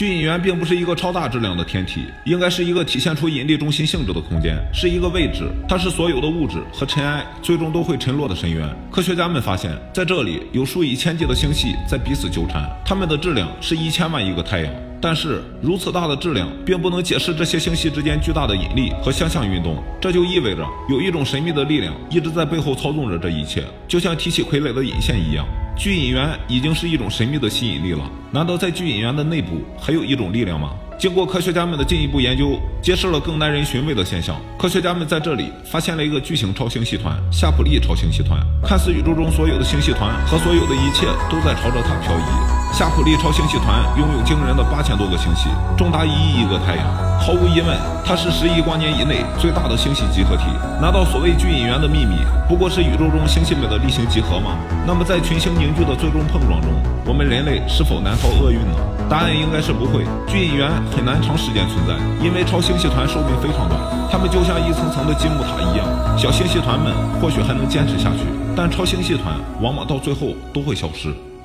巨引源并不是一个超大质量的天体，应该是一个体现出引力中心。性质的空间，是一个位置，它是所有的物质和尘埃最终都会沉落的深渊。科学家们发现，在这里有数以千计的星系在彼此纠缠，它们的质量是一千万亿个太阳。但是，如此大的质量并不能解释这些星系之间巨大的引力和相向运动，这就意味着有一种神秘的力量一直在背后操纵着这一切，就像提起傀儡的引线一样。巨引源已经是一种神秘的吸引力了。难道在巨引源的内部还有一种力量吗？经过科学家们的进一步研究，揭示了更耐人寻味的现象。科学家们在这里发现了一个巨型超星系团——夏普利超星系团。看似宇宙中所有的星系团和所有的一切都在朝着它漂移。夏普利超星系团拥有惊人的八千多个星系，重达一亿亿个太阳。毫无疑问，它是十亿光年以内最大的星系集合体。难道所谓巨引源的秘密不过是宇宙中星系们的例行集合吗？那么，在群星凝聚的最终碰撞中，我们人类是否难逃厄运呢？答案应该是不会。巨引源很难长时间存在，因为超星系团寿命非常短，它们就像一层层的积木塔一样。小星系团们或许还能坚持下去，但超星系团往往到最后都会消失。